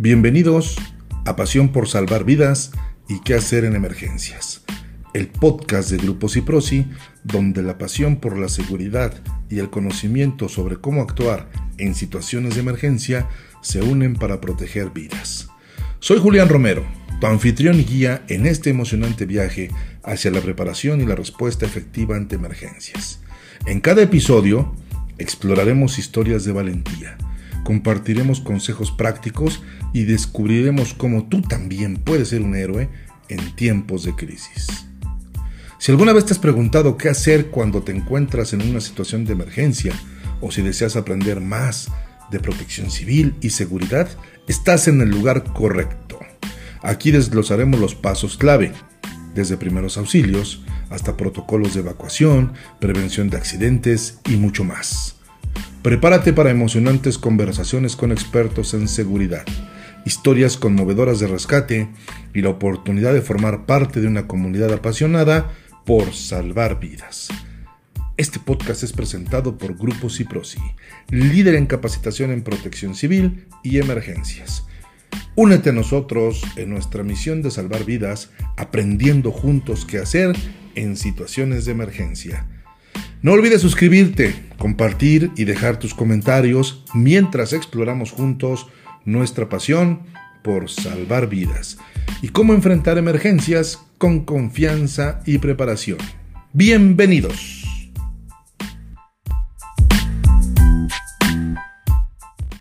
Bienvenidos a Pasión por Salvar Vidas y qué hacer en emergencias, el podcast de Grupo Ciprosi, donde la pasión por la seguridad y el conocimiento sobre cómo actuar en situaciones de emergencia se unen para proteger vidas. Soy Julián Romero, tu anfitrión y guía en este emocionante viaje hacia la preparación y la respuesta efectiva ante emergencias. En cada episodio exploraremos historias de valentía compartiremos consejos prácticos y descubriremos cómo tú también puedes ser un héroe en tiempos de crisis. Si alguna vez te has preguntado qué hacer cuando te encuentras en una situación de emergencia o si deseas aprender más de protección civil y seguridad, estás en el lugar correcto. Aquí desglosaremos los pasos clave, desde primeros auxilios hasta protocolos de evacuación, prevención de accidentes y mucho más. Prepárate para emocionantes conversaciones con expertos en seguridad, historias conmovedoras de rescate y la oportunidad de formar parte de una comunidad apasionada por salvar vidas. Este podcast es presentado por Grupo Ciprosi, líder en capacitación en protección civil y emergencias. Únete a nosotros en nuestra misión de salvar vidas, aprendiendo juntos qué hacer en situaciones de emergencia. No olvides suscribirte, compartir y dejar tus comentarios mientras exploramos juntos nuestra pasión por salvar vidas y cómo enfrentar emergencias con confianza y preparación. Bienvenidos.